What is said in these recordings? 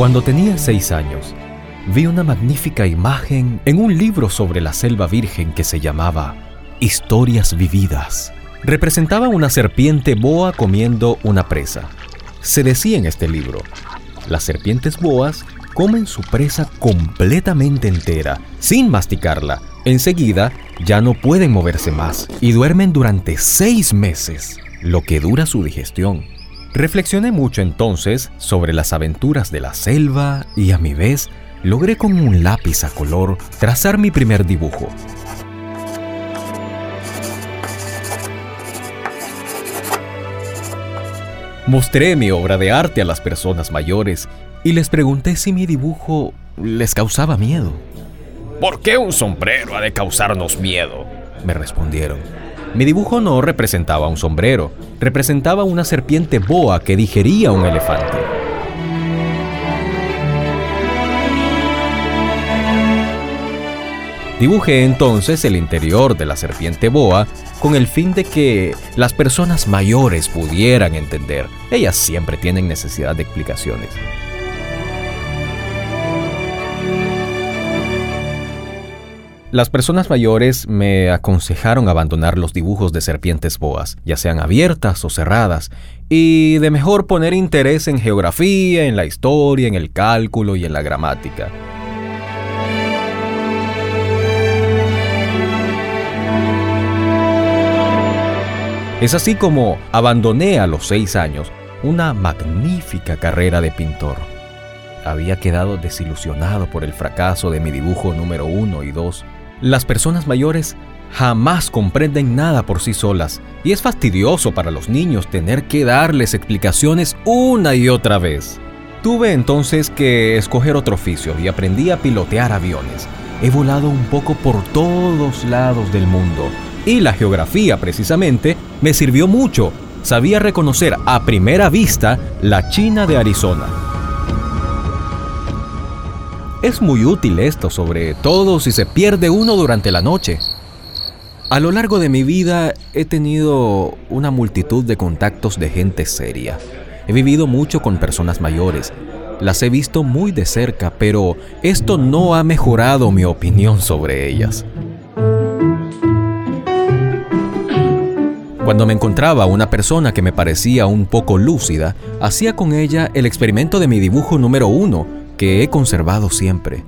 Cuando tenía seis años, vi una magnífica imagen en un libro sobre la selva virgen que se llamaba Historias Vividas. Representaba una serpiente boa comiendo una presa. Se decía en este libro, las serpientes boas comen su presa completamente entera, sin masticarla. Enseguida ya no pueden moverse más y duermen durante seis meses, lo que dura su digestión. Reflexioné mucho entonces sobre las aventuras de la selva y a mi vez logré con un lápiz a color trazar mi primer dibujo. Mostré mi obra de arte a las personas mayores y les pregunté si mi dibujo les causaba miedo. ¿Por qué un sombrero ha de causarnos miedo? Me respondieron. Mi dibujo no representaba un sombrero, representaba una serpiente boa que digería un elefante. Dibujé entonces el interior de la serpiente boa con el fin de que las personas mayores pudieran entender. Ellas siempre tienen necesidad de explicaciones. Las personas mayores me aconsejaron abandonar los dibujos de serpientes boas, ya sean abiertas o cerradas, y de mejor poner interés en geografía, en la historia, en el cálculo y en la gramática. Es así como abandoné a los seis años una magnífica carrera de pintor. Había quedado desilusionado por el fracaso de mi dibujo número uno y dos las personas mayores jamás comprenden nada por sí solas y es fastidioso para los niños tener que darles explicaciones una y otra vez. Tuve entonces que escoger otro oficio y aprendí a pilotear aviones. He volado un poco por todos lados del mundo y la geografía precisamente me sirvió mucho. Sabía reconocer a primera vista la China de Arizona es muy útil esto, sobre todo si se pierde uno durante la noche. A lo largo de mi vida he tenido una multitud de contactos de gente seria. He vivido mucho con personas mayores. Las he visto muy de cerca, pero esto no ha mejorado mi opinión sobre ellas. Cuando me encontraba una persona que me parecía un poco lúcida, hacía con ella el experimento de mi dibujo número uno, que he conservado siempre.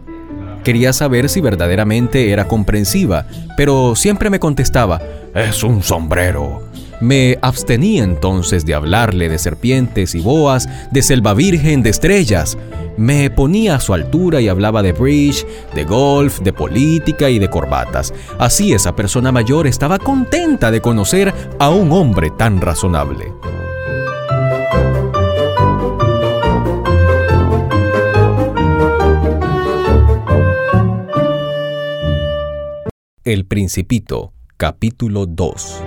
Quería saber si verdaderamente era comprensiva, pero siempre me contestaba, es un sombrero. Me abstenía entonces de hablarle de serpientes y boas, de selva virgen, de estrellas. Me ponía a su altura y hablaba de bridge, de golf, de política y de corbatas. Así esa persona mayor estaba contenta de conocer a un hombre tan razonable. El Principito, capítulo 2.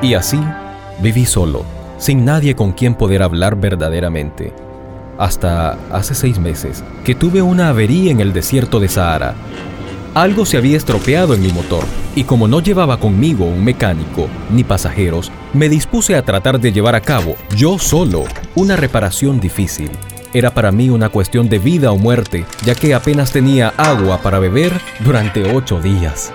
Y así viví solo, sin nadie con quien poder hablar verdaderamente, hasta hace seis meses que tuve una avería en el desierto de Sahara. Algo se había estropeado en mi motor y como no llevaba conmigo un mecánico ni pasajeros, me dispuse a tratar de llevar a cabo, yo solo, una reparación difícil. Era para mí una cuestión de vida o muerte, ya que apenas tenía agua para beber durante ocho días.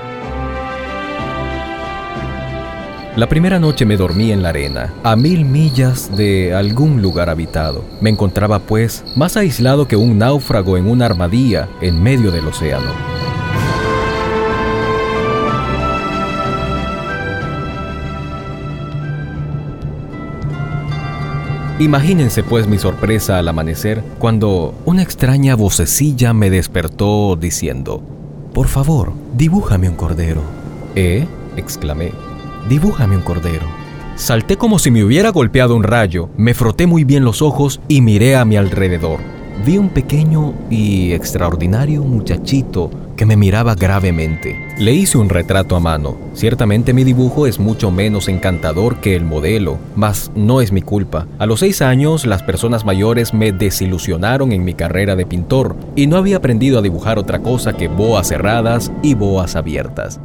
La primera noche me dormí en la arena, a mil millas de algún lugar habitado. Me encontraba pues más aislado que un náufrago en una armadilla en medio del océano. Imagínense pues mi sorpresa al amanecer cuando una extraña vocecilla me despertó diciendo, Por favor, dibújame un cordero. ¿Eh? exclamé. Dibújame un cordero. Salté como si me hubiera golpeado un rayo, me froté muy bien los ojos y miré a mi alrededor. Vi un pequeño y extraordinario muchachito que me miraba gravemente. Le hice un retrato a mano. Ciertamente mi dibujo es mucho menos encantador que el modelo, mas no es mi culpa. A los seis años las personas mayores me desilusionaron en mi carrera de pintor y no había aprendido a dibujar otra cosa que boas cerradas y boas abiertas.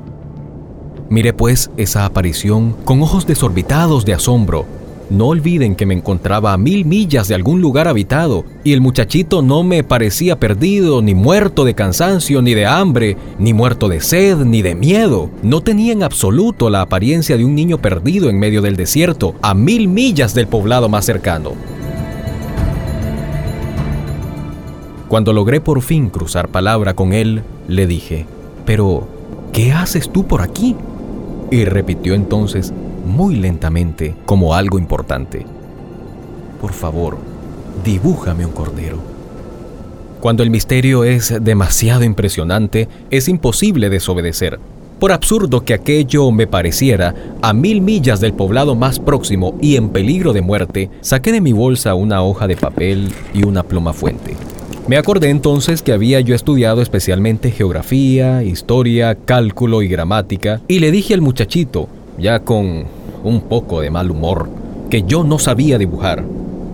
Miré pues esa aparición con ojos desorbitados de asombro No olviden que me encontraba a mil millas de algún lugar habitado y el muchachito no me parecía perdido, ni muerto de cansancio, ni de hambre, ni muerto de sed, ni de miedo. No tenía en absoluto la apariencia de un niño perdido en medio del desierto, a mil millas del poblado más cercano. Cuando logré por fin cruzar palabra con él, le dije, pero, ¿qué haces tú por aquí? Y repitió entonces, muy lentamente, como algo importante, por favor, dibújame un cordero. Cuando el misterio es demasiado impresionante, es imposible desobedecer. Por absurdo que aquello me pareciera, a mil millas del poblado más próximo y en peligro de muerte, saqué de mi bolsa una hoja de papel y una pluma fuente. Me acordé entonces que había yo estudiado especialmente geografía, historia, cálculo y gramática, y le dije al muchachito, ya con un poco de mal humor, que yo no sabía dibujar,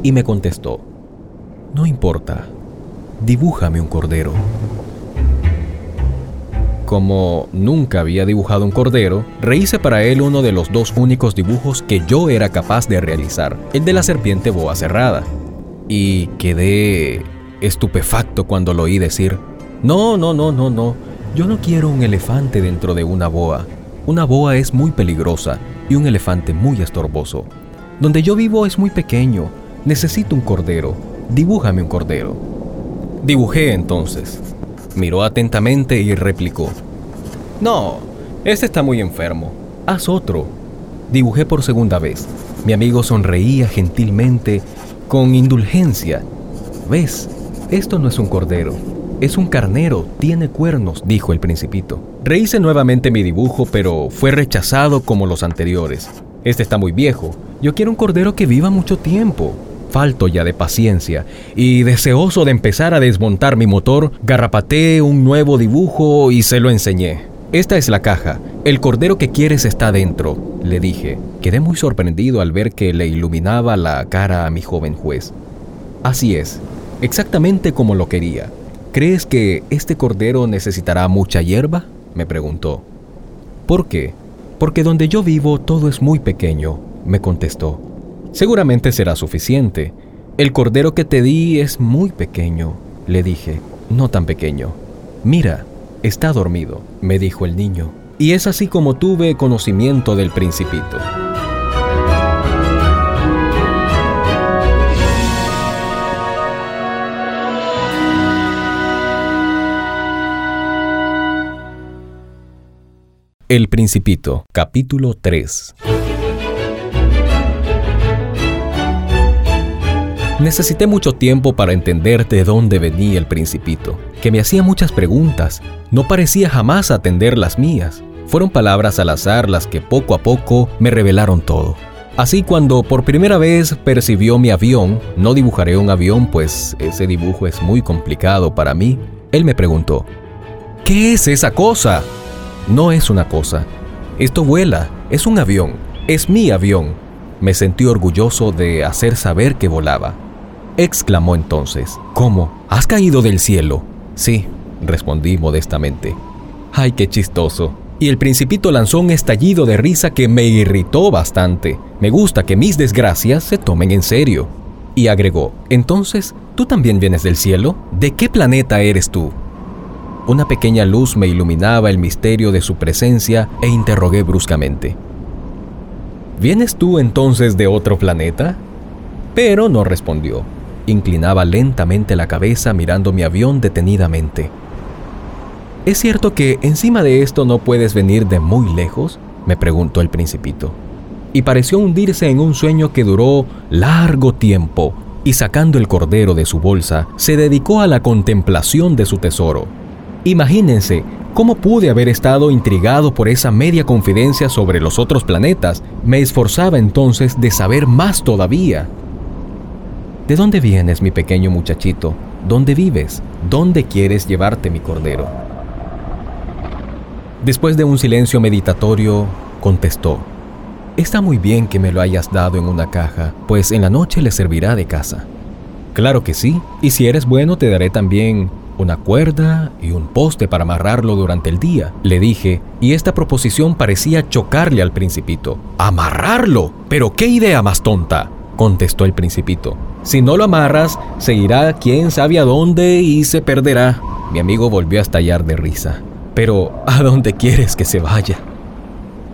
y me contestó, no importa, dibújame un cordero. Como nunca había dibujado un cordero, rehice para él uno de los dos únicos dibujos que yo era capaz de realizar, el de la serpiente boa cerrada. Y quedé estupefacto cuando lo oí decir, no, no, no, no, no, yo no quiero un elefante dentro de una boa. Una boa es muy peligrosa y un elefante muy estorboso. Donde yo vivo es muy pequeño, necesito un cordero, dibújame un cordero. Dibujé entonces. Miró atentamente y replicó, no, este está muy enfermo, haz otro. Dibujé por segunda vez. Mi amigo sonreía gentilmente, con indulgencia. ¿Ves? Esto no es un cordero, es un carnero, tiene cuernos, dijo el principito. Rehice nuevamente mi dibujo, pero fue rechazado como los anteriores. Este está muy viejo. Yo quiero un cordero que viva mucho tiempo. Falto ya de paciencia y deseoso de empezar a desmontar mi motor, garrapateé un nuevo dibujo y se lo enseñé. Esta es la caja. El cordero que quieres está dentro, le dije. Quedé muy sorprendido al ver que le iluminaba la cara a mi joven juez. Así es, exactamente como lo quería. ¿Crees que este cordero necesitará mucha hierba? me preguntó. ¿Por qué? Porque donde yo vivo todo es muy pequeño, me contestó. Seguramente será suficiente. El cordero que te di es muy pequeño, le dije, no tan pequeño. Mira, está dormido, me dijo el niño. Y es así como tuve conocimiento del principito. El Principito, capítulo 3. Necesité mucho tiempo para entender de dónde venía el principito, que me hacía muchas preguntas, no parecía jamás atender las mías. Fueron palabras al azar las que poco a poco me revelaron todo. Así cuando por primera vez percibió mi avión, no dibujaré un avión pues ese dibujo es muy complicado para mí, él me preguntó, ¿qué es esa cosa? No es una cosa. Esto vuela, es un avión, es mi avión. Me sentí orgulloso de hacer saber que volaba. Exclamó entonces, ¿cómo? ¿Has caído del cielo? Sí, respondí modestamente. ¡Ay, qué chistoso! Y el principito lanzó un estallido de risa que me irritó bastante. Me gusta que mis desgracias se tomen en serio. Y agregó, entonces, ¿tú también vienes del cielo? ¿De qué planeta eres tú? Una pequeña luz me iluminaba el misterio de su presencia e interrogué bruscamente. ¿Vienes tú entonces de otro planeta? Pero no respondió. Inclinaba lentamente la cabeza mirando mi avión detenidamente. ¿Es cierto que encima de esto no puedes venir de muy lejos? me preguntó el principito. Y pareció hundirse en un sueño que duró largo tiempo, y sacando el cordero de su bolsa, se dedicó a la contemplación de su tesoro. Imagínense cómo pude haber estado intrigado por esa media confidencia sobre los otros planetas. Me esforzaba entonces de saber más todavía. ¿De dónde vienes, mi pequeño muchachito? ¿Dónde vives? ¿Dónde quieres llevarte mi cordero? Después de un silencio meditatorio, contestó, Está muy bien que me lo hayas dado en una caja, pues en la noche le servirá de casa. Claro que sí, y si eres bueno te daré también una cuerda y un poste para amarrarlo durante el día, le dije, y esta proposición parecía chocarle al principito. ¿Amarrarlo? ¿Pero qué idea más tonta? contestó el principito. Si no lo amarras, seguirá quién sabe a dónde y se perderá. Mi amigo volvió a estallar de risa. Pero, ¿a dónde quieres que se vaya?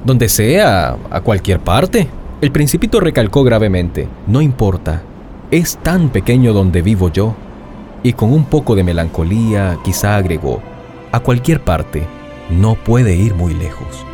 Donde sea, a cualquier parte. El principito recalcó gravemente, no importa, es tan pequeño donde vivo yo. Y con un poco de melancolía quizá agregó, a cualquier parte, no puede ir muy lejos.